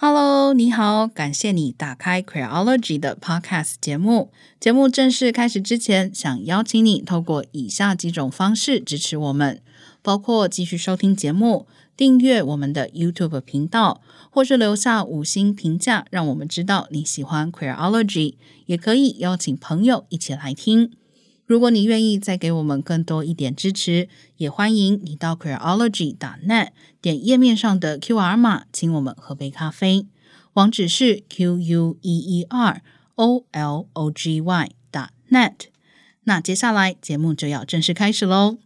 Hello，你好，感谢你打开 Queerology 的 Podcast 节目。节目正式开始之前，想邀请你透过以下几种方式支持我们，包括继续收听节目、订阅我们的 YouTube 频道，或是留下五星评价，让我们知道你喜欢 Queerology。也可以邀请朋友一起来听。如果你愿意再给我们更多一点支持，也欢迎你到 Queerology.net 点页面上的 QR 码，请我们喝杯咖啡。网址是 Q U E E R O L O G Y 打 .net。那接下来节目就要正式开始喽。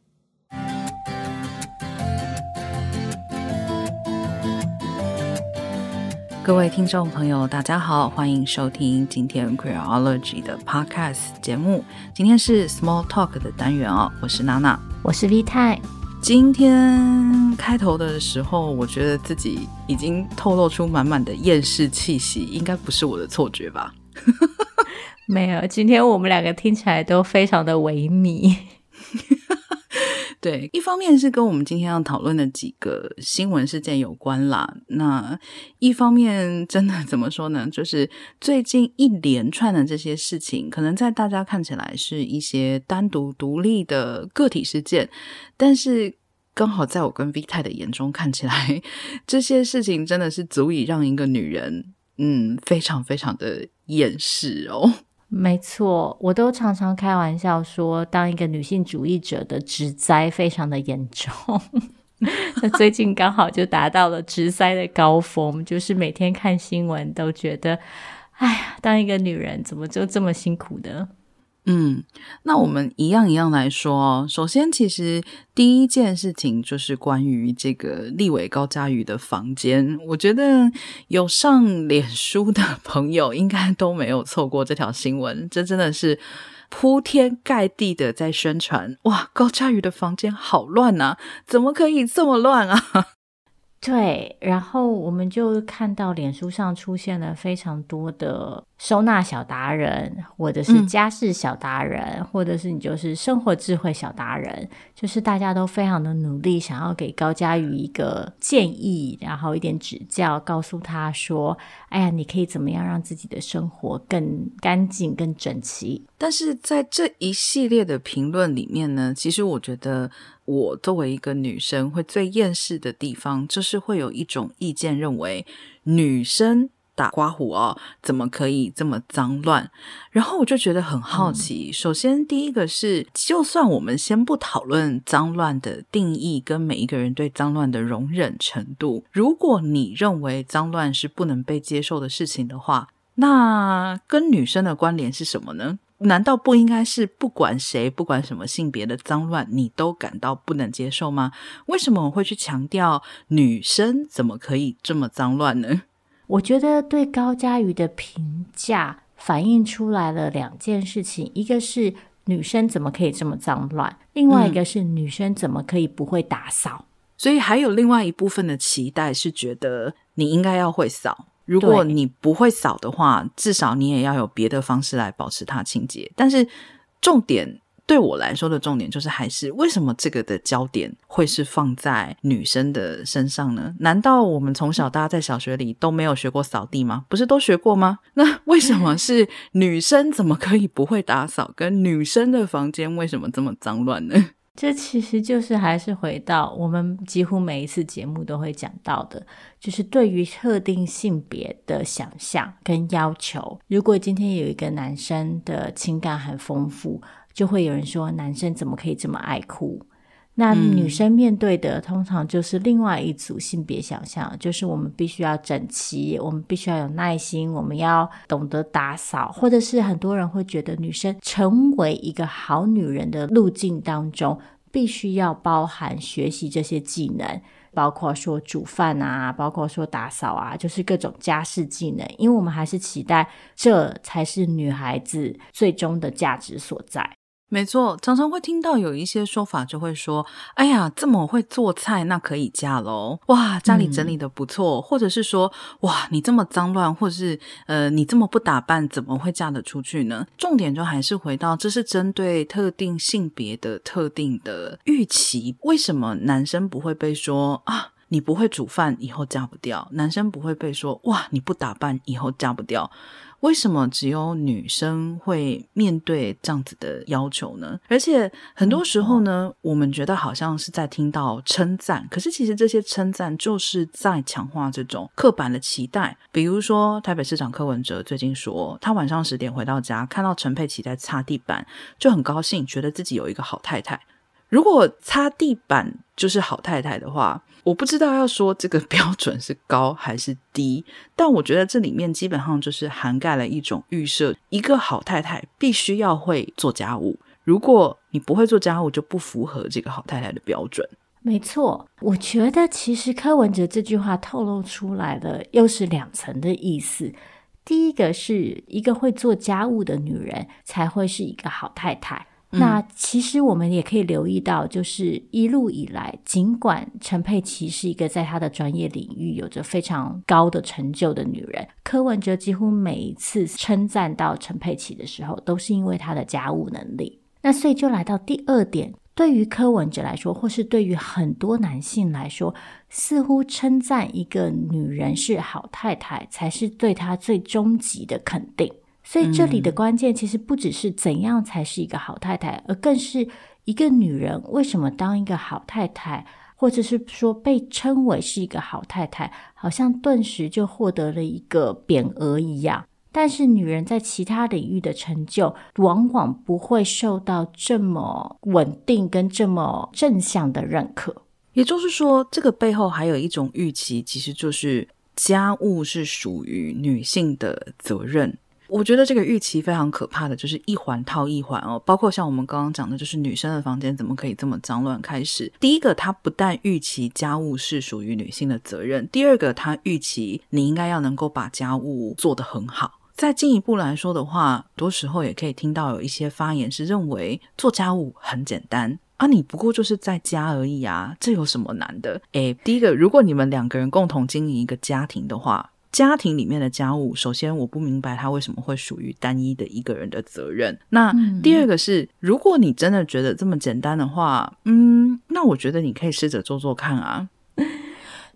各位听众朋友，大家好，欢迎收听今天 Queerology 的 Podcast 节目。今天是 Small Talk 的单元哦，我是娜娜，我是 V 太。今天开头的时候，我觉得自己已经透露出满满的厌世气息，应该不是我的错觉吧？没有，今天我们两个听起来都非常的萎靡。对，一方面是跟我们今天要讨论的几个新闻事件有关啦。那一方面，真的怎么说呢？就是最近一连串的这些事情，可能在大家看起来是一些单独独立的个体事件，但是刚好在我跟 V 太的眼中看起来，这些事情真的是足以让一个女人，嗯，非常非常的厌世哦。没错，我都常常开玩笑说，当一个女性主义者的植栽非常的严重。那最近刚好就达到了植栽的高峰，就是每天看新闻都觉得，哎呀，当一个女人怎么就这么辛苦的？嗯，那我们一样一样来说哦。首先，其实第一件事情就是关于这个立委高嘉瑜的房间。我觉得有上脸书的朋友应该都没有错过这条新闻，这真的是铺天盖地的在宣传。哇，高嘉瑜的房间好乱啊！怎么可以这么乱啊？对，然后我们就看到脸书上出现了非常多的收纳小达人，或者是家事小达人，嗯、或者是你就是生活智慧小达人，就是大家都非常的努力，想要给高佳瑜一个建议，然后一点指教，告诉他说：“哎呀，你可以怎么样让自己的生活更干净、更整齐。”但是在这一系列的评论里面呢，其实我觉得。我作为一个女生，会最厌世的地方，就是会有一种意见认为，女生打刮胡哦，怎么可以这么脏乱？然后我就觉得很好奇。嗯、首先，第一个是，就算我们先不讨论脏乱的定义跟每一个人对脏乱的容忍程度，如果你认为脏乱是不能被接受的事情的话，那跟女生的关联是什么呢？难道不应该是不管谁、不管什么性别的脏乱，你都感到不能接受吗？为什么我会去强调女生怎么可以这么脏乱呢？我觉得对高佳瑜的评价反映出来了两件事情：一个是女生怎么可以这么脏乱，另外一个是女生怎么可以不会打扫。嗯，所以还有另外一部分的期待是觉得你应该要会扫。如果你不会扫的话，至少你也要有别的方式来保持它清洁。但是重点对我来说的重点就是，还是为什么这个的焦点会是放在女生的身上呢？难道我们从小大家在小学里都没有学过扫地吗？不是都学过吗？那为什么是女生怎么可以不会打扫？跟女生的房间为什么这么脏乱呢？这其实就是还是回到我们几乎每一次节目都会讲到的，就是对于特定性别的想象跟要求。如果今天有一个男生的情感很丰富，就会有人说男生怎么可以这么爱哭？那女生面对的通常就是另外一组性别想象，就是我们必须要整齐，我们必须要有耐心，我们要懂得打扫，或者是很多人会觉得女生成为一个好女人的路径当中，必须要包含学习这些技能，包括说煮饭啊，包括说打扫啊，就是各种家事技能，因为我们还是期待这才是女孩子最终的价值所在。没错，常常会听到有一些说法，就会说：“哎呀，这么会做菜，那可以嫁喽！哇，家里整理的不错，嗯、或者是说，哇，你这么脏乱，或者是呃，你这么不打扮，怎么会嫁得出去呢？”重点就还是回到，这是针对特定性别的特定的预期。为什么男生不会被说啊？你不会煮饭，以后嫁不掉；男生不会被说哇，你不打扮，以后嫁不掉。为什么只有女生会面对这样子的要求呢？而且很多时候呢，嗯、我们觉得好像是在听到称赞，可是其实这些称赞就是在强化这种刻板的期待。比如说，台北市长柯文哲最近说，他晚上十点回到家，看到陈佩琪在擦地板，就很高兴，觉得自己有一个好太太。如果擦地板就是好太太的话，我不知道要说这个标准是高还是低，但我觉得这里面基本上就是涵盖了一种预设：一个好太太必须要会做家务。如果你不会做家务，就不符合这个好太太的标准。没错，我觉得其实柯文哲这句话透露出来的又是两层的意思。第一个是一个会做家务的女人才会是一个好太太。那其实我们也可以留意到，就是一路以来，尽管陈佩琪是一个在她的专业领域有着非常高的成就的女人，柯文哲几乎每一次称赞到陈佩琪的时候，都是因为她的家务能力。那所以就来到第二点，对于柯文哲来说，或是对于很多男性来说，似乎称赞一个女人是好太太，才是对她最终极的肯定。所以这里的关键其实不只是怎样才是一个好太太，而更是一个女人为什么当一个好太太，或者是说被称为是一个好太太，好像顿时就获得了一个匾额一样。但是女人在其他领域的成就，往往不会受到这么稳定跟这么正向的认可。也就是说，这个背后还有一种预期，其实就是家务是属于女性的责任。我觉得这个预期非常可怕的就是一环套一环哦，包括像我们刚刚讲的，就是女生的房间怎么可以这么脏乱？开始，第一个，他不但预期家务是属于女性的责任；第二个，他预期你应该要能够把家务做得很好。再进一步来说的话，多时候也可以听到有一些发言是认为做家务很简单啊，你不过就是在家而已啊，这有什么难的？诶，第一个，如果你们两个人共同经营一个家庭的话。家庭里面的家务，首先我不明白它为什么会属于单一的一个人的责任。那第二个是，如果你真的觉得这么简单的话，嗯，那我觉得你可以试着做做看啊。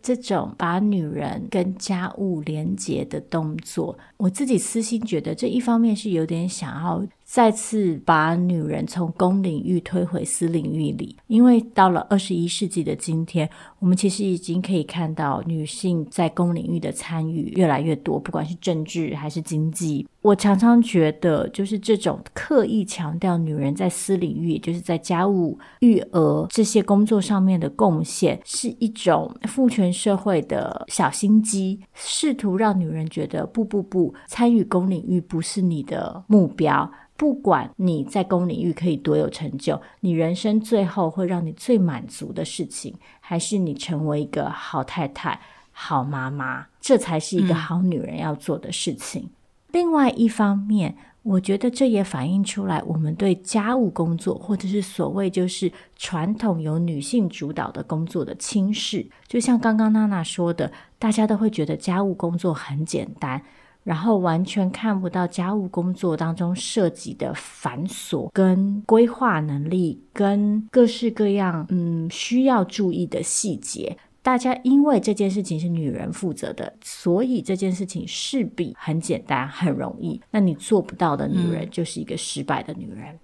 这种把女人跟家务连结的动作，我自己私心觉得，这一方面是有点想要。再次把女人从公领域推回私领域里，因为到了二十一世纪的今天，我们其实已经可以看到女性在公领域的参与越来越多，不管是政治还是经济。我常常觉得，就是这种刻意强调女人在私领域，也就是在家务、育儿这些工作上面的贡献，是一种父权社会的小心机，试图让女人觉得不不不，参与公领域不是你的目标。不管你在公领域可以多有成就，你人生最后会让你最满足的事情，还是你成为一个好太太、好妈妈，这才是一个好女人要做的事情。嗯。另外一方面，我觉得这也反映出来我们对家务工作，或者是所谓就是传统由女性主导的工作的轻视。就像刚刚娜娜说的，大家都会觉得家务工作很简单。然后完全看不到家务工作当中涉及的繁琐、跟规划能力、跟各式各样嗯需要注意的细节。大家因为这件事情是女人负责的，所以这件事情势必很简单、很容易。那你做不到的女人，就是一个失败的女人。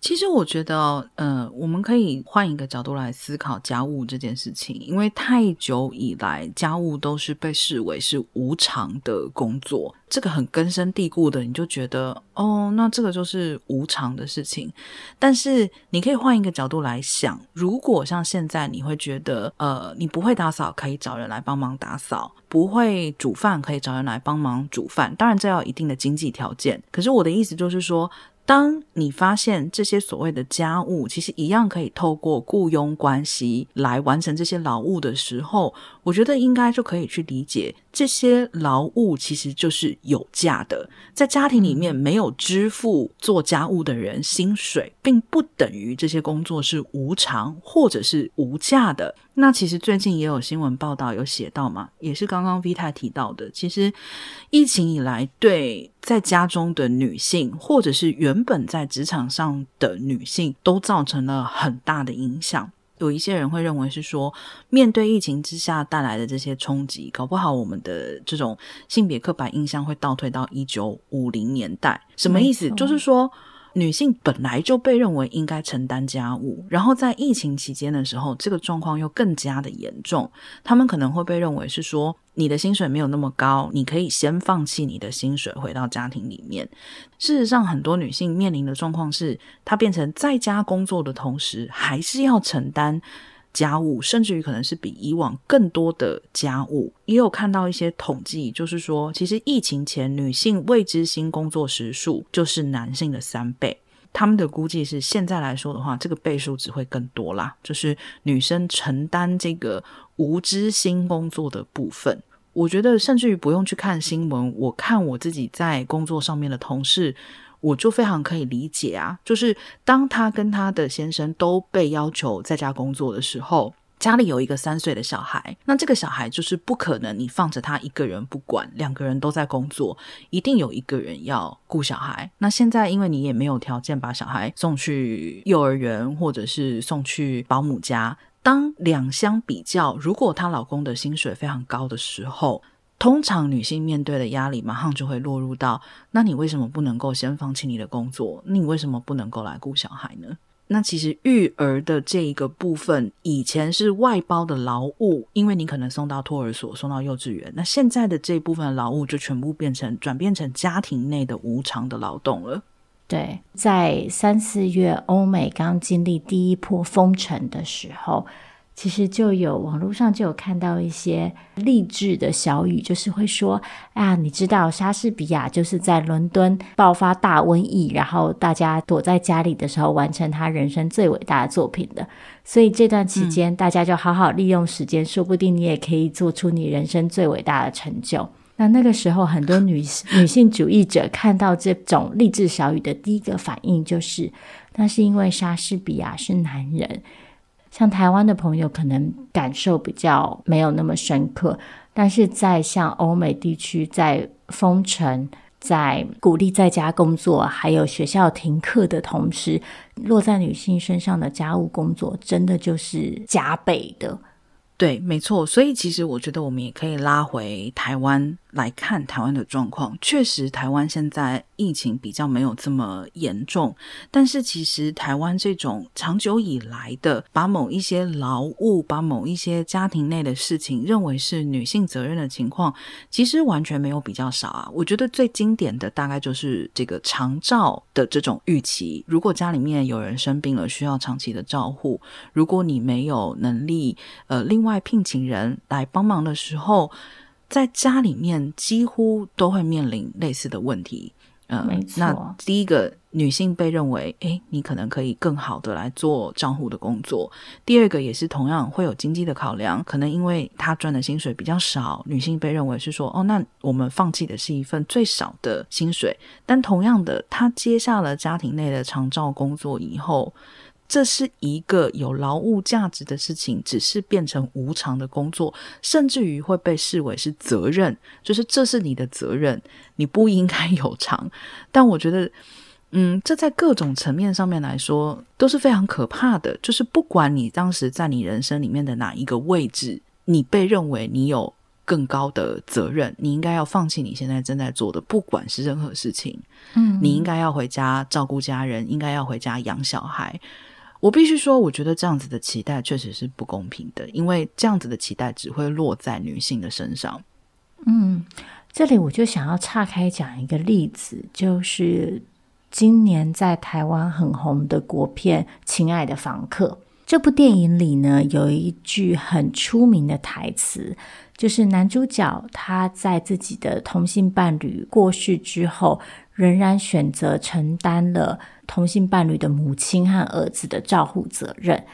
其实我觉得，呃，我们可以换一个角度来思考家务这件事情，因为太久以来，家务都是被视为是无偿的工作，这个很根深蒂固的，你就觉得，哦，那这个就是无偿的事情。但是你可以换一个角度来想，如果像现在，你会觉得，呃，你不会打扫，可以找人来帮忙打扫；不会煮饭，可以找人来帮忙煮饭。当然，这要一定的经济条件。可是我的意思就是说，当你发现这些所谓的家务，其实一样可以透过雇佣关系来完成这些劳务的时候，我觉得应该就可以去理解，这些劳务其实就是有价的。在家庭里面没有支付做家务的人薪水，并不等于这些工作是无偿或者是无价的。那其实最近也有新闻报道有写到嘛，也是刚刚 V 太提到的。其实疫情以来，对在家中的女性，或者是原本在职场上的女性，都造成了很大的影响。有一些人会认为是说，面对疫情之下带来的这些冲击，搞不好我们的这种性别刻板印象会倒退到一九五零年代。什么意思？就是说。女性本来就被认为应该承担家务，然后在疫情期间的时候，这个状况又更加的严重。他们可能会被认为是说，你的薪水没有那么高，你可以先放弃你的薪水，回到家庭里面。事实上，很多女性面临的状况是，她变成在家工作的同时，还是要承担。家务，甚至于可能是比以往更多的家务，也有看到一些统计，就是说，其实疫情前女性未知薪工作时数就是男性的三倍。他们的估计是，现在来说的话，这个倍数只会更多啦，就是女生承担这个无知薪工作的部分。我觉得，甚至于不用去看新闻，我看我自己在工作上面的同事。我就非常可以理解啊，就是当他跟他的先生都被要求在家工作的时候，家里有一个三岁的小孩，那这个小孩就是不可能你放着他一个人不管，两个人都在工作，一定有一个人要顾小孩。那现在因为你也没有条件把小孩送去幼儿园或者是送去保姆家，当两相比较，如果她老公的薪水非常高的时候。通常女性面对的压力，马上就会落入到：那你为什么不能够先放弃你的工作？你为什么不能够来顾小孩呢？那其实育儿的这一个部分，以前是外包的劳务，因为你可能送到托儿所、送到幼稚园。那现在的这部分劳务，就全部变成转变成家庭内的无偿的劳动了。对，在三四月，欧美刚经历第一波封城的时候。其实就有网络上就有看到一些励志的小语，就是会说啊，你知道莎士比亚就是在伦敦爆发大瘟疫，然后大家躲在家里的时候完成他人生最伟大的作品的。所以这段期间，大家就好好利用时间，嗯、说不定你也可以做出你人生最伟大的成就。那那个时候，很多女 女性主义者看到这种励志小语的第一个反应就是，那是因为莎士比亚是男人。像台湾的朋友可能感受比较没有那么深刻，但是在像欧美地区，在封城、在鼓励在家工作，还有学校停课的同时，落在女性身上的家务工作，真的就是加倍的。对，没错。所以其实我觉得我们也可以拉回台湾。来看台湾的状况，确实台湾现在疫情比较没有这么严重，但是其实台湾这种长久以来的把某一些劳务、把某一些家庭内的事情认为是女性责任的情况，其实完全没有比较少啊。我觉得最经典的大概就是这个长照的这种预期，如果家里面有人生病了，需要长期的照护，如果你没有能力，呃，另外聘请人来帮忙的时候。在家里面几乎都会面临类似的问题，嗯、呃，那第一个女性被认为，诶，你可能可以更好的来做账户的工作。第二个也是同样会有经济的考量，可能因为她赚的薪水比较少，女性被认为是说，哦，那我们放弃的是一份最少的薪水。但同样的，她接下了家庭内的长照工作以后。这是一个有劳务价值的事情，只是变成无偿的工作，甚至于会被视为是责任，就是这是你的责任，你不应该有偿。但我觉得，嗯，这在各种层面上面来说都是非常可怕的。就是不管你当时在你人生里面的哪一个位置，你被认为你有更高的责任，你应该要放弃你现在正在做的，不管是任何事情。嗯，你应该要回家照顾家人，应该要回家养小孩。我必须说，我觉得这样子的期待确实是不公平的，因为这样子的期待只会落在女性的身上。嗯，这里我就想要岔开讲一个例子，就是今年在台湾很红的国片《亲爱的房客》。这部电影里呢，有一句很出名的台词，就是男主角他在自己的同性伴侣过世之后，仍然选择承担了。同性伴侣的母亲和儿子的照护责任。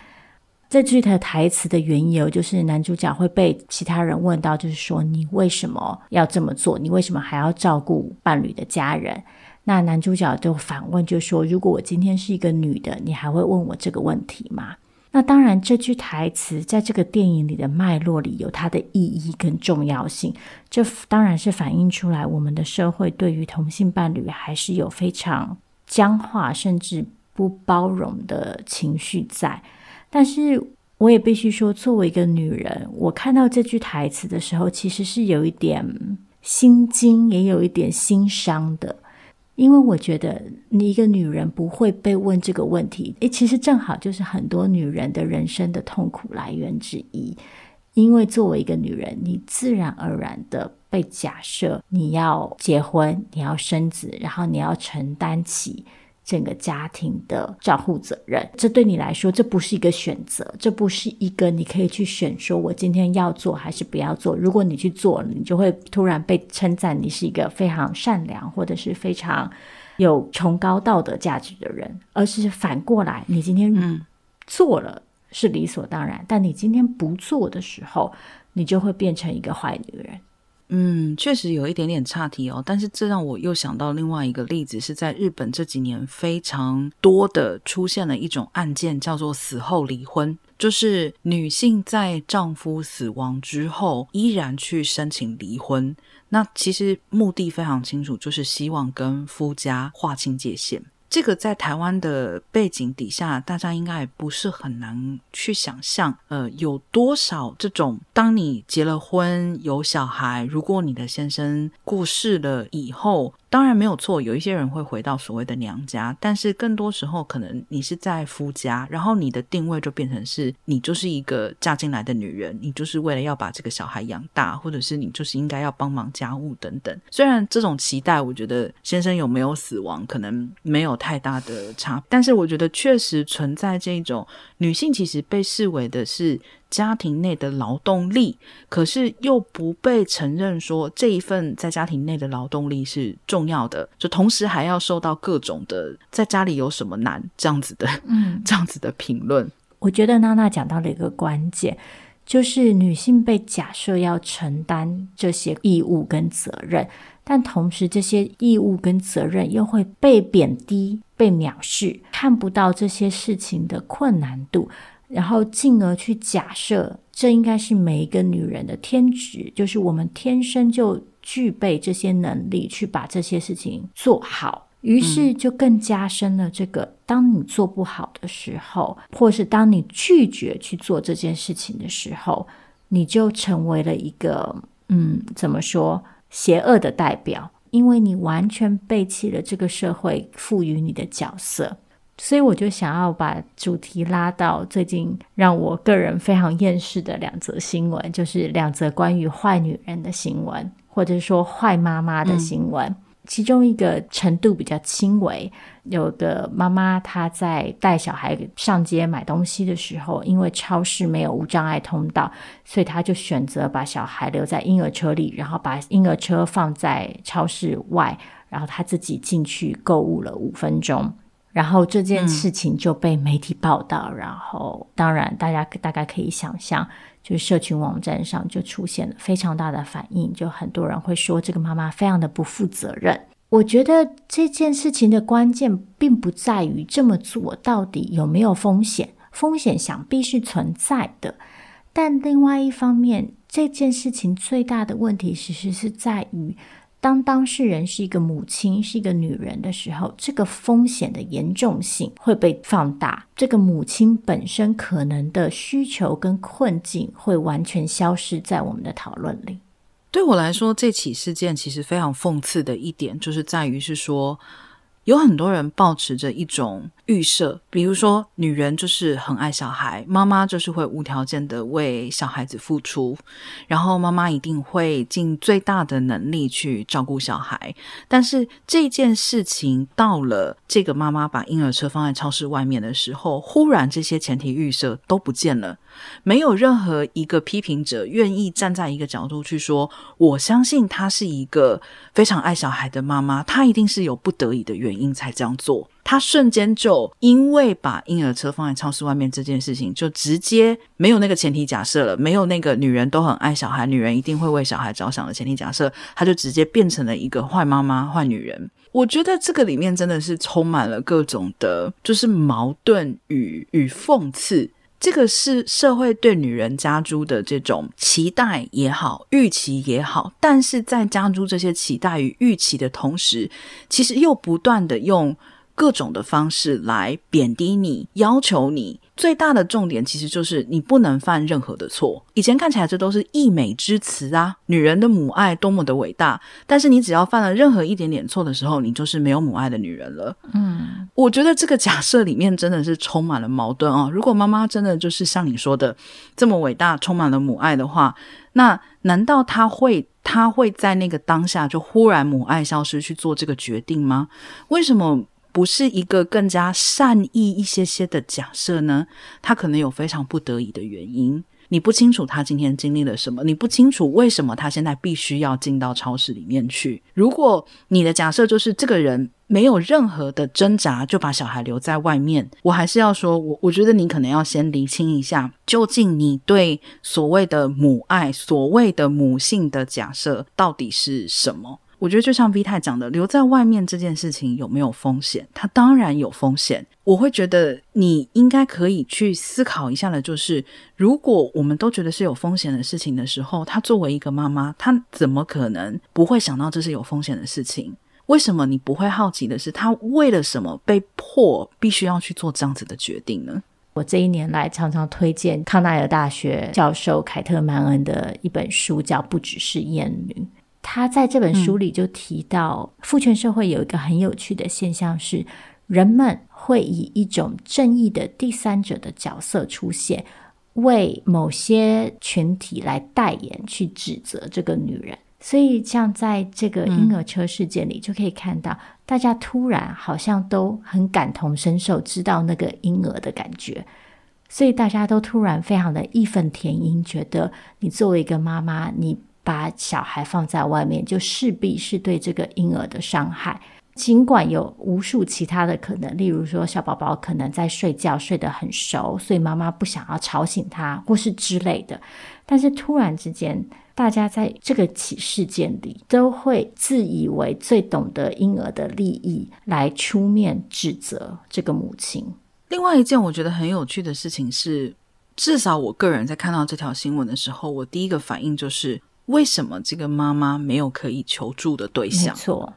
这句的台词的缘由就是男主角会被其他人问到，就是说你为什么要这么做？你为什么还要照顾伴侣的家人？那男主角就反问，就说如果我今天是一个女的，你还会问我这个问题吗？那当然，这句台词在这个电影里的脉络里有它的意义跟重要性。这当然是反映出来我们的社会对于同性伴侣还是有非常。僵化甚至不包容的情绪在，但是我也必须说，作为一个女人，我看到这句台词的时候，其实是有一点心惊，也有一点心伤的。因为我觉得，你一个女人不会被问这个问题，诶，其实正好就是很多女人的人生的痛苦来源之一。因为作为一个女人，你自然而然的被假设你要结婚，你要生子，然后你要承担起整个家庭的照护责任。这对你来说，这不是一个选择，这不是一个你可以去选，说我今天要做还是不要做。如果你去做了，你就会突然被称赞你是一个非常善良或者是非常有崇高道德价值的人，而是反过来，你今天做了。是理所当然，但你今天不做的时候，你就会变成一个坏女人。嗯，确实有一点点岔题哦。但是这让我又想到另外一个例子，是在日本这几年非常多的出现了一种案件，叫做死后离婚，就是女性在丈夫死亡之后依然去申请离婚。那其实目的非常清楚，就是希望跟夫家划清界限。这个在台湾的背景底下，大家应该也不是很难去想象，呃，有多少这种，当你结了婚有小孩，如果你的先生过世了以后。当然没有错，有一些人会回到所谓的娘家，但是更多时候可能你是在夫家，然后你的定位就变成是你就是一个嫁进来的女人，你就是为了要把这个小孩养大，或者是你就是应该要帮忙家务等等。虽然这种期待，我觉得先生有没有死亡可能没有太大的差，但是我觉得确实存在这种女性其实被视为的是。家庭内的劳动力，可是又不被承认说这一份在家庭内的劳动力是重要的，就同时还要受到各种的在家里有什么难这样子的，嗯，这样子的评论。我觉得娜娜讲到了一个关键，就是女性被假设要承担这些义务跟责任，但同时这些义务跟责任又会被贬低、被藐视，看不到这些事情的困难度。然后进而去假设，这应该是每一个女人的天职，就是我们天生就具备这些能力去把这些事情做好。于是就更加深了这个：嗯、当你做不好的时候，或是当你拒绝去做这件事情的时候，你就成为了一个嗯，怎么说，邪恶的代表，因为你完全背弃了这个社会赋予你的角色。所以我就想要把主题拉到最近让我个人非常厌世的两则新闻，就是两则关于坏女人的新闻，或者说坏妈妈的新闻。其中一个程度比较轻微，有个妈妈她在带小孩上街买东西的时候，因为超市没有无障碍通道，所以她就选择把小孩留在婴儿车里，然后把婴儿车放在超市外，然后她自己进去购物了五分钟。然后这件事情就被媒体报道，嗯、然后当然大家大概可以想象，就是社群网站上就出现了非常大的反应，就很多人会说这个妈妈非常的不负责任。我觉得这件事情的关键并不在于这么做到底有没有风险，风险想必是存在的，但另外一方面，这件事情最大的问题其实是在于。当当事人是一个母亲，是一个女人的时候，这个风险的严重性会被放大。这个母亲本身可能的需求跟困境会完全消失在我们的讨论里。对我来说，这起事件其实非常讽刺的一点，就是在于是说，有很多人抱持着一种。预设，比如说，女人就是很爱小孩，妈妈就是会无条件的为小孩子付出，然后妈妈一定会尽最大的能力去照顾小孩。但是这件事情到了这个妈妈把婴儿车放在超市外面的时候，忽然这些前提预设都不见了，没有任何一个批评者愿意站在一个角度去说，我相信她是一个非常爱小孩的妈妈，她一定是有不得已的原因才这样做。他瞬间就因为把婴儿车放在超市外面这件事情，就直接没有那个前提假设了，没有那个女人都很爱小孩，女人一定会为小孩着想的前提假设，他就直接变成了一个坏妈妈、坏女人。我觉得这个里面真的是充满了各种的，就是矛盾与与讽刺。这个是社会对女人加诸的这种期待也好，预期也好，但是在加诸这些期待与预期的同时，其实又不断的用。各种的方式来贬低你、要求你。最大的重点其实就是你不能犯任何的错。以前看起来这都是溢美之词啊，女人的母爱多么的伟大。但是你只要犯了任何一点点错的时候，你就是没有母爱的女人了。嗯，我觉得这个假设里面真的是充满了矛盾哦。如果妈妈真的就是像你说的这么伟大，充满了母爱的话，那难道她会她会在那个当下就忽然母爱消失去做这个决定吗？为什么？不是一个更加善意一些些的假设呢？他可能有非常不得已的原因，你不清楚他今天经历了什么，你不清楚为什么他现在必须要进到超市里面去。如果你的假设就是这个人没有任何的挣扎就把小孩留在外面，我还是要说，我我觉得你可能要先厘清一下，究竟你对所谓的母爱、所谓的母性的假设到底是什么。我觉得就像 V 太讲的，留在外面这件事情有没有风险？它当然有风险。我会觉得你应该可以去思考一下的，就是如果我们都觉得是有风险的事情的时候，她作为一个妈妈，她怎么可能不会想到这是有风险的事情？为什么你不会好奇的是，她为了什么被迫必须要去做这样子的决定呢？我这一年来常常推荐康奈尔大学教授凯特曼恩的一本书，叫《不只是厌女》。他在这本书里就提到，父权社会有一个很有趣的现象是，人们会以一种正义的第三者的角色出现，为某些群体来代言，去指责这个女人。所以，像在这个婴儿车事件里，就可以看到，大家突然好像都很感同身受，知道那个婴儿的感觉，所以大家都突然非常的义愤填膺，觉得你作为一个妈妈，你。把小孩放在外面，就势必是对这个婴儿的伤害。尽管有无数其他的可能，例如说小宝宝可能在睡觉，睡得很熟，所以妈妈不想要吵醒他，或是之类的。但是突然之间，大家在这个起事件里，都会自以为最懂得婴儿的利益，来出面指责这个母亲。另外一件我觉得很有趣的事情是，至少我个人在看到这条新闻的时候，我第一个反应就是。为什么这个妈妈没有可以求助的对象？没错，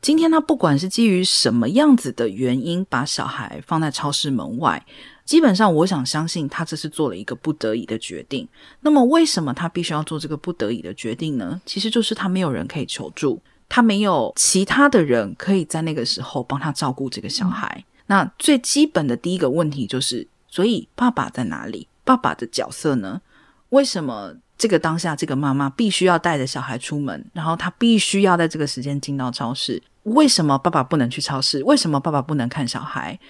今天她不管是基于什么样子的原因把小孩放在超市门外，基本上我想相信她这是做了一个不得已的决定。那么为什么她必须要做这个不得已的决定呢？其实就是她没有人可以求助，她没有其他的人可以在那个时候帮她照顾这个小孩。嗯。那最基本的第一个问题就是，所以爸爸在哪里？爸爸的角色呢？为什么？这个当下，这个妈妈必须要带着小孩出门，然后她必须要在这个时间进到超市。为什么爸爸不能去超市？为什么爸爸不能看小孩？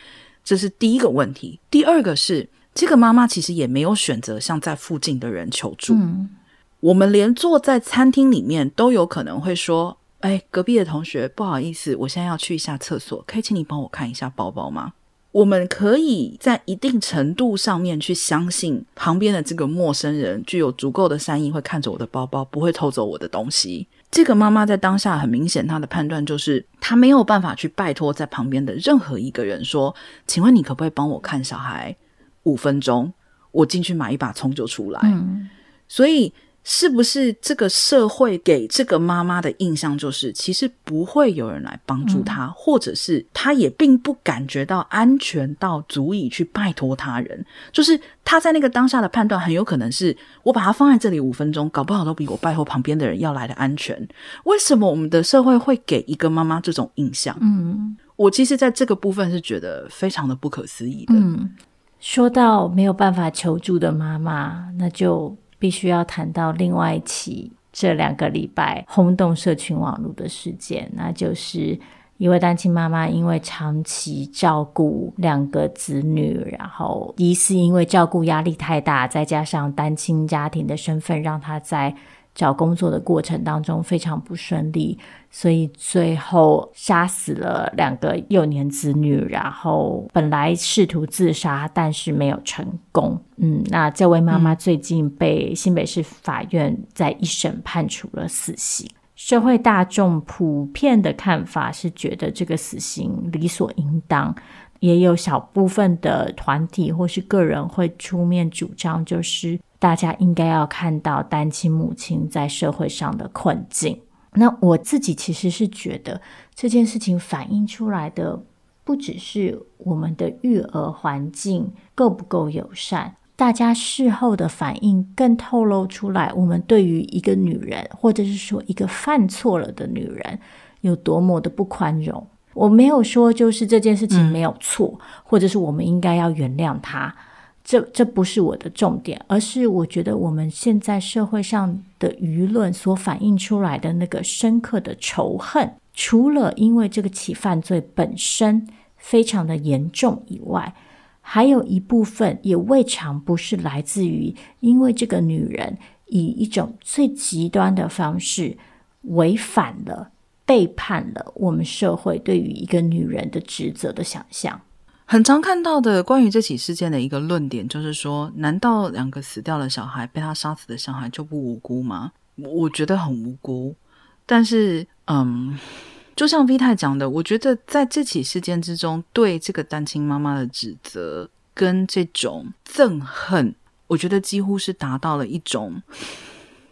这是第一个问题。第二个是，这个妈妈其实也没有选择向在附近的人求助。嗯。我们连坐在餐厅里面都有可能会说：“哎，隔壁的同学，不好意思，我现在要去一下厕所，可以请你帮我看一下包包吗？”我们可以在一定程度上面去相信旁边的这个陌生人具有足够的善意，会看着我的包包，不会偷走我的东西。这个妈妈在当下很明显，她的判断就是她没有办法去拜托在旁边的任何一个人说：“请问你可不可以帮我看小孩五分钟？我进去买一把葱就出来。”嗯，所以。是不是这个社会给这个妈妈的印象就是，其实不会有人来帮助她，嗯、或者是她也并不感觉到安全到足以去拜托他人。就是她在那个当下的判断，很有可能是我把她放在这里五分钟，搞不好都比我拜托旁边的人要来的安全。为什么我们的社会会给一个妈妈这种印象？嗯，我其实在这个部分是觉得非常的不可思议的。嗯，说到没有办法求助的妈妈，那就。必须要谈到另外一起这两个礼拜轰动社群网络的事件，那就是一位单亲妈妈因为长期照顾两个子女，然后疑似因为照顾压力太大，再加上单亲家庭的身份，让她在找工作的过程当中非常不顺利，所以最后杀死了两个幼年子女，然后本来试图自杀，但是没有成功。嗯，那这位妈妈最近被新北市法院在一审判处了死刑。社会大众普遍的看法是觉得这个死刑理所应当，也有小部分的团体或是个人会出面主张，就是。大家应该要看到单亲母亲在社会上的困境。那我自己其实是觉得这件事情反映出来的不只是我们的育儿环境够不够友善，大家事后的反应更透露出来，我们对于一个女人，或者是说一个犯错了的女人，有多么的不宽容。我没有说就是这件事情没有错，嗯、或者是我们应该要原谅他。这这不是我的重点，而是我觉得我们现在社会上的舆论所反映出来的那个深刻的仇恨，除了因为这个起犯罪本身非常的严重以外，还有一部分也未尝不是来自于因为这个女人以一种最极端的方式违反了、背叛了我们社会对于一个女人的职责的想象。很常看到的关于这起事件的一个论点，就是说，难道两个死掉的小孩被他杀死的小孩就不无辜吗？我觉得很无辜。但是，嗯，就像 V 太讲的，我觉得在这起事件之中，对这个单亲妈妈的指责跟这种憎恨，我觉得几乎是达到了一种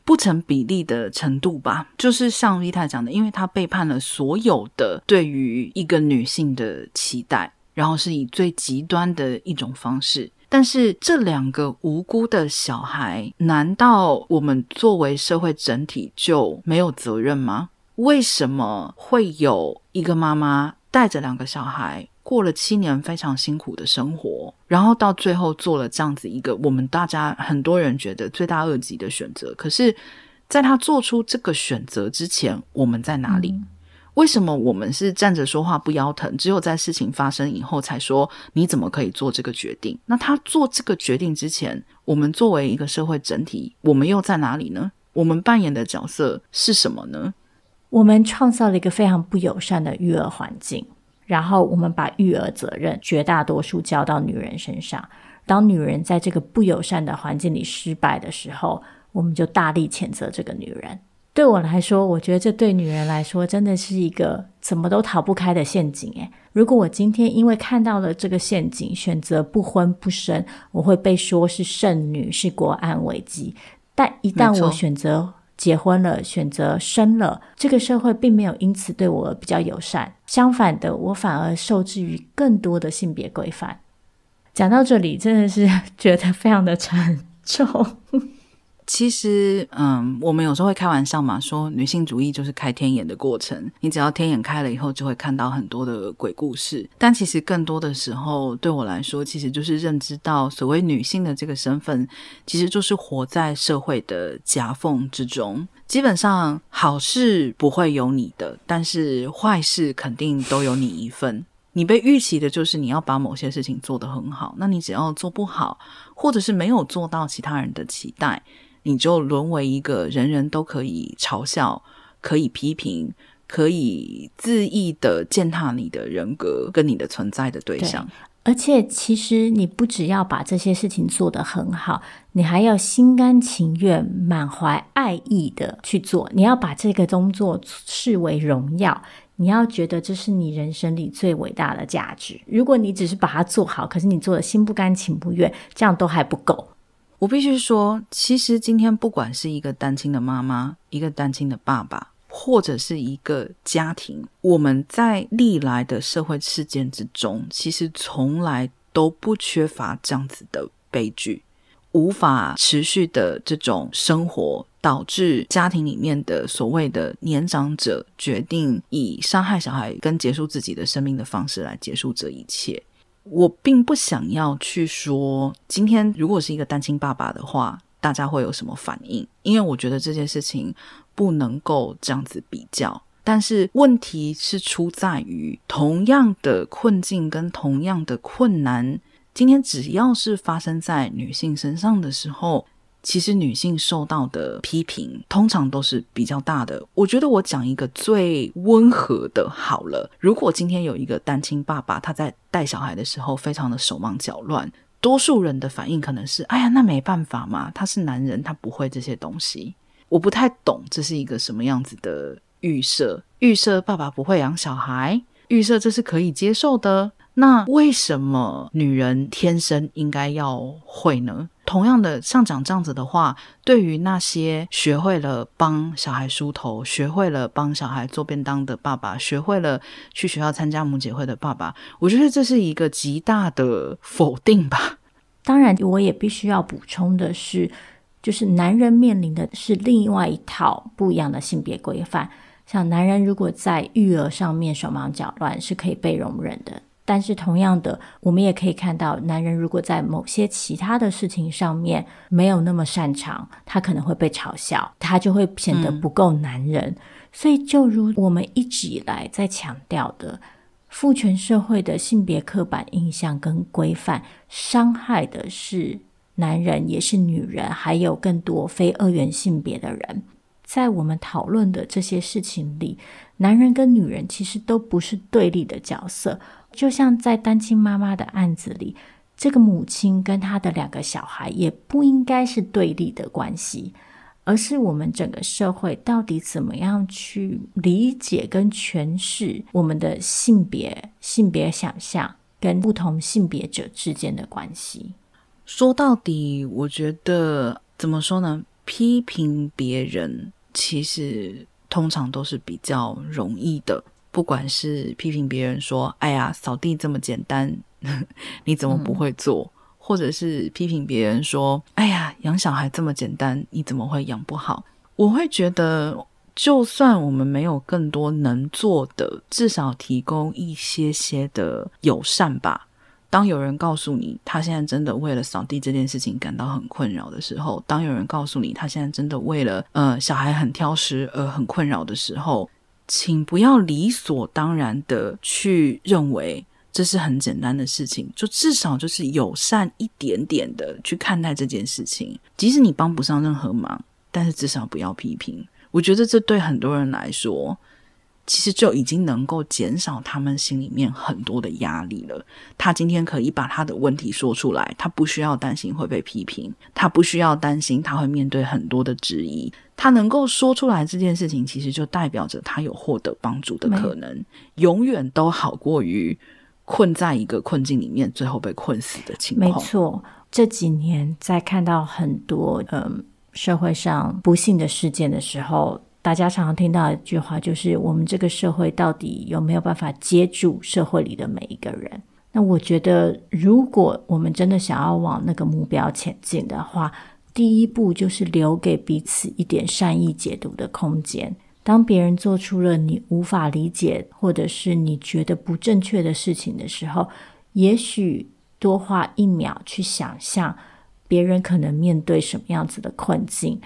不成比例的程度吧。就是像 V 太讲的，因为他背叛了所有的对于一个女性的期待。然后是以最极端的一种方式，但是这两个无辜的小孩，难道我们作为社会整体就没有责任吗？为什么会有一个妈妈带着两个小孩过了七年非常辛苦的生活，然后到最后做了这样子一个我们大家很多人觉得罪大恶极的选择？可是，在他做出这个选择之前，我们在哪里？嗯为什么我们是站着说话不腰疼？只有在事情发生以后才说你怎么可以做这个决定？那他做这个决定之前，我们作为一个社会整体，我们又在哪里呢？我们扮演的角色是什么呢？我们创造了一个非常不友善的育儿环境，然后我们把育儿责任绝大多数交到女人身上。当女人在这个不友善的环境里失败的时候，我们就大力谴责这个女人。对我来说，我觉得这对女人来说真的是一个怎么都逃不开的陷阱。诶，如果我今天因为看到了这个陷阱，选择不婚不生，我会被说是剩女，是国安危机。但一旦我选择结婚了，选择生了，这个社会并没有因此对我比较友善，相反的，我反而受制于更多的性别规范。讲到这里，真的是觉得非常的沉重。其实，嗯，我们有时候会开玩笑嘛，说女性主义就是开天眼的过程。你只要天眼开了以后，就会看到很多的鬼故事。但其实更多的时候，对我来说，其实就是认知到所谓女性的这个身份，其实就是活在社会的夹缝之中。基本上，好事不会有你的，但是坏事肯定都有你一份。你被预期的就是你要把某些事情做得很好，那你只要做不好，或者是没有做到其他人的期待。你就沦为一个人人都可以嘲笑、可以批评、可以恣意的践踏你的人格跟你的存在的对象。对，而且，其实你不只要把这些事情做得很好，你还要心甘情愿、满怀爱意的去做。你要把这个工作视为荣耀，你要觉得这是你人生里最伟大的价值。如果你只是把它做好，可是你做的心不甘情不愿，这样都还不够。我必须说，其实今天不管是一个单亲的妈妈，一个单亲的爸爸，或者是一个家庭，我们在历来的社会事件之中，其实从来都不缺乏这样子的悲剧，无法持续的这种生活，导致家庭里面的所谓的年长者决定以伤害小孩跟结束自己的生命的方式来结束这一切。我并不想要去说，今天如果是一个单亲爸爸的话，大家会有什么反应？因为我觉得这件事情不能够这样子比较。但是问题是出在于，同样的困境跟同样的困难，今天只要是发生在女性身上的时候。其实女性受到的批评通常都是比较大的。我觉得我讲一个最温和的好了。如果今天有一个单亲爸爸，他在带小孩的时候非常的手忙脚乱，多数人的反应可能是：哎呀，那没办法嘛，他是男人，他不会这些东西。我不太懂这是一个什么样子的预设，预设爸爸不会养小孩，预设这是可以接受的。那为什么女人天生应该要会呢？同样的，像讲这样子的话，对于那些学会了帮小孩梳头、学会了帮小孩做便当的爸爸，学会了去学校参加母姐会的爸爸，我觉得这是一个极大的否定吧。当然，我也必须要补充的是，就是男人面临的是另外一套不一样的性别规范。像男人如果在育儿上面手忙脚乱，是可以被容忍的。但是同样的，我们也可以看到，男人如果在某些其他的事情上面没有那么擅长，他可能会被嘲笑，他就会显得不够男人。所以，就如我们一直以来在强调的，父权社会的性别刻板印象跟规范，伤害的是男人，也是女人，还有更多非二元性别的人。在我们讨论的这些事情里，男人跟女人其实都不是对立的角色。就像在单亲妈妈的案子里，这个母亲跟她的两个小孩也不应该是对立的关系，而是我们整个社会到底怎么样去理解跟诠释我们的性别、性别想象跟不同性别者之间的关系。说到底，我觉得怎么说呢？批评别人其实通常都是比较容易的。不管是批评别人说：“哎呀，扫地这么简单，你怎么不会做？”嗯、或者是批评别人说：“哎呀，养小孩这么简单，你怎么会养不好？”我会觉得，就算我们没有更多能做的，至少提供一些些的友善吧。当有人告诉你他现在真的为了扫地这件事情感到很困扰的时候，当有人告诉你他现在真的为了呃小孩很挑食而很困扰的时候，请不要理所当然的去认为这是很简单的事情，就至少就是友善一点点的去看待这件事情。即使你帮不上任何忙，但是至少不要批评。我觉得这对很多人来说，其实就已经能够减少他们心里面很多的压力了。他今天可以把他的问题说出来，他不需要担心会被批评，他不需要担心他会面对很多的质疑。他能够说出来这件事情，其实就代表着他有获得帮助的可能，永远都好过于困在一个困境里面，最后被困死的情况。没错，这几年在看到很多嗯社会上不幸的事件的时候，大家常常听到一句话，就是我们这个社会到底有没有办法接住社会里的每一个人？那我觉得，如果我们真的想要往那个目标前进的话，第一步就是留给彼此一点善意解读的空间。当别人做出了你无法理解或者是你觉得不正确的事情的时候，也许多花一秒去想象别人可能面对什么样子的困境，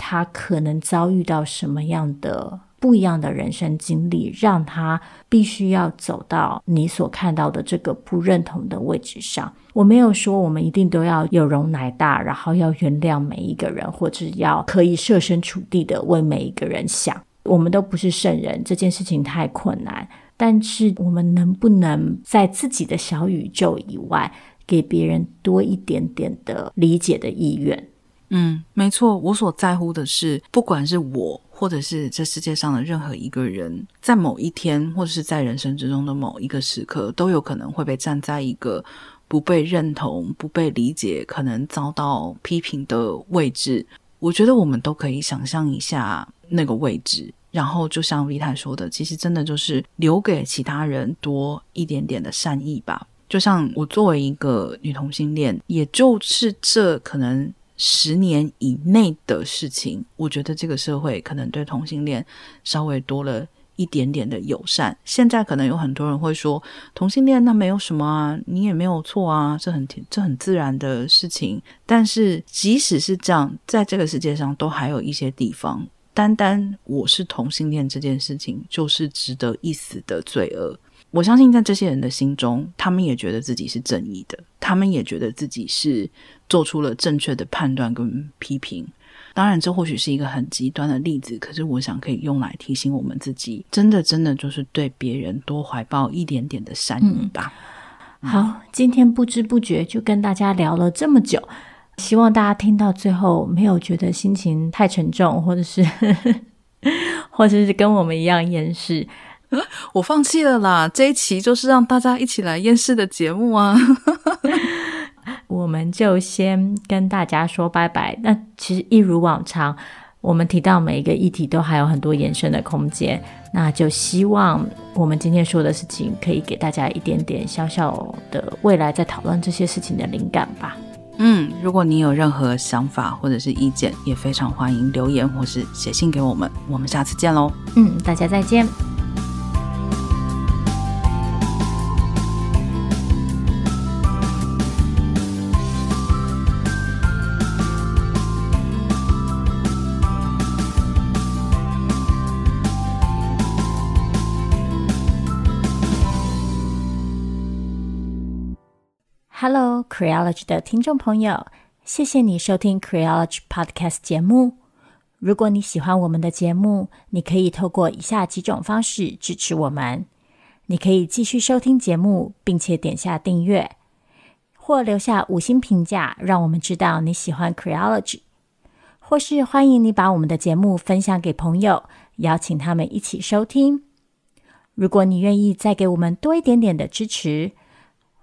他可能遭遇到什么样的。不一样的人生经历，让他必须要走到你所看到的这个不认同的位置上。我没有说我们一定都要有容乃大，然后要原谅每一个人，或者要可以设身处地的为每一个人想。我们都不是圣人，这件事情太困难。但是我们能不能在自己的小宇宙以外，给别人多一点点的理解的意愿？嗯，没错。我所在乎的是，不管是我。或者是这世界上的任何一个人，在某一天，或者是在人生之中的某一个时刻，都有可能会被站在一个不被认同、不被理解、可能遭到批评的位置。我觉得我们都可以想象一下那个位置，然后就像 V 太说的，其实真的就是留给其他人多一点点的善意吧。就像我作为一个女同性恋，也就是这可能。十年以内的事情，我觉得这个社会可能对同性恋稍微多了一点点的友善。现在可能有很多人会说，同性恋那没有什么啊，你也没有错啊，这很这很自然的事情。但是即使是这样，在这个世界上都还有一些地方，单单我是同性恋这件事情就是值得一死的罪恶。我相信在这些人的心中，他们也觉得自己是正义的，他们也觉得自己是做出了正确的判断跟批评。当然，这或许是一个很极端的例子，可是我想可以用来提醒我们自己，真的真的就是对别人多怀抱一点点的善意吧。好，今天不知不觉就跟大家聊了这么久，希望大家听到最后没有觉得心情太沉重，或者是 或者是跟我们一样厌世。我放弃了啦！这一期就是让大家一起来厌世的节目啊！我们就先跟大家说拜拜。那其实一如往常，我们提到每一个议题都还有很多延伸的空间。那就希望我们今天说的事情，可以给大家一点点小小的未来在讨论这些事情的灵感吧。嗯，如果你有任何想法或者是意见，也非常欢迎留言或是写信给我们。我们下次见喽。嗯，大家再见。Creology 的听众朋友，谢谢你收听 Creology Podcast 节目。如果你喜欢我们的节目，你可以透过以下几种方式支持我们：你可以继续收听节目，并且点下订阅，或留下五星评价，让我们知道你喜欢 Creology；或是欢迎你把我们的节目分享给朋友，邀请他们一起收听。如果你愿意再给我们多一点点的支持，